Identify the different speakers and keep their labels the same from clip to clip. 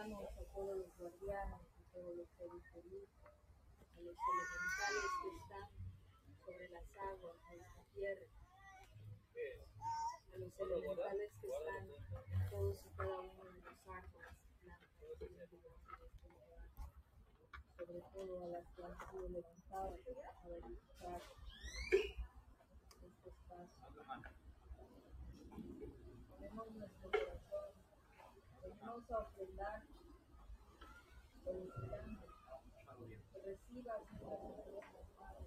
Speaker 1: A todos los guardianes, a todos los seres luz, a los elementales que están sobre las aguas de esta tierra, a los elementales que están todos y cada uno de los árboles, sobre todo a las que han sido levantadas a verificar este espacio. Ponemos nuestro corazón, venimos a ofrendar, recibas nuestras ofrendas, Padre.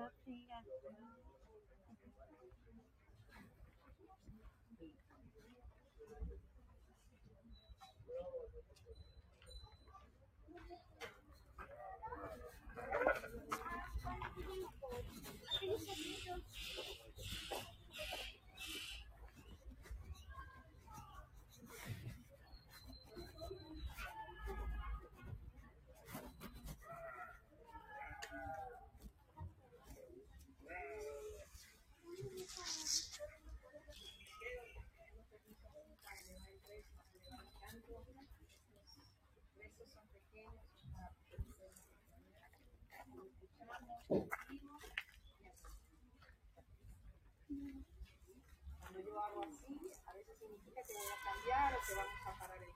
Speaker 1: Nothing at. Cuando yo hago así, a veces significa que voy a cambiar o que vamos a parar el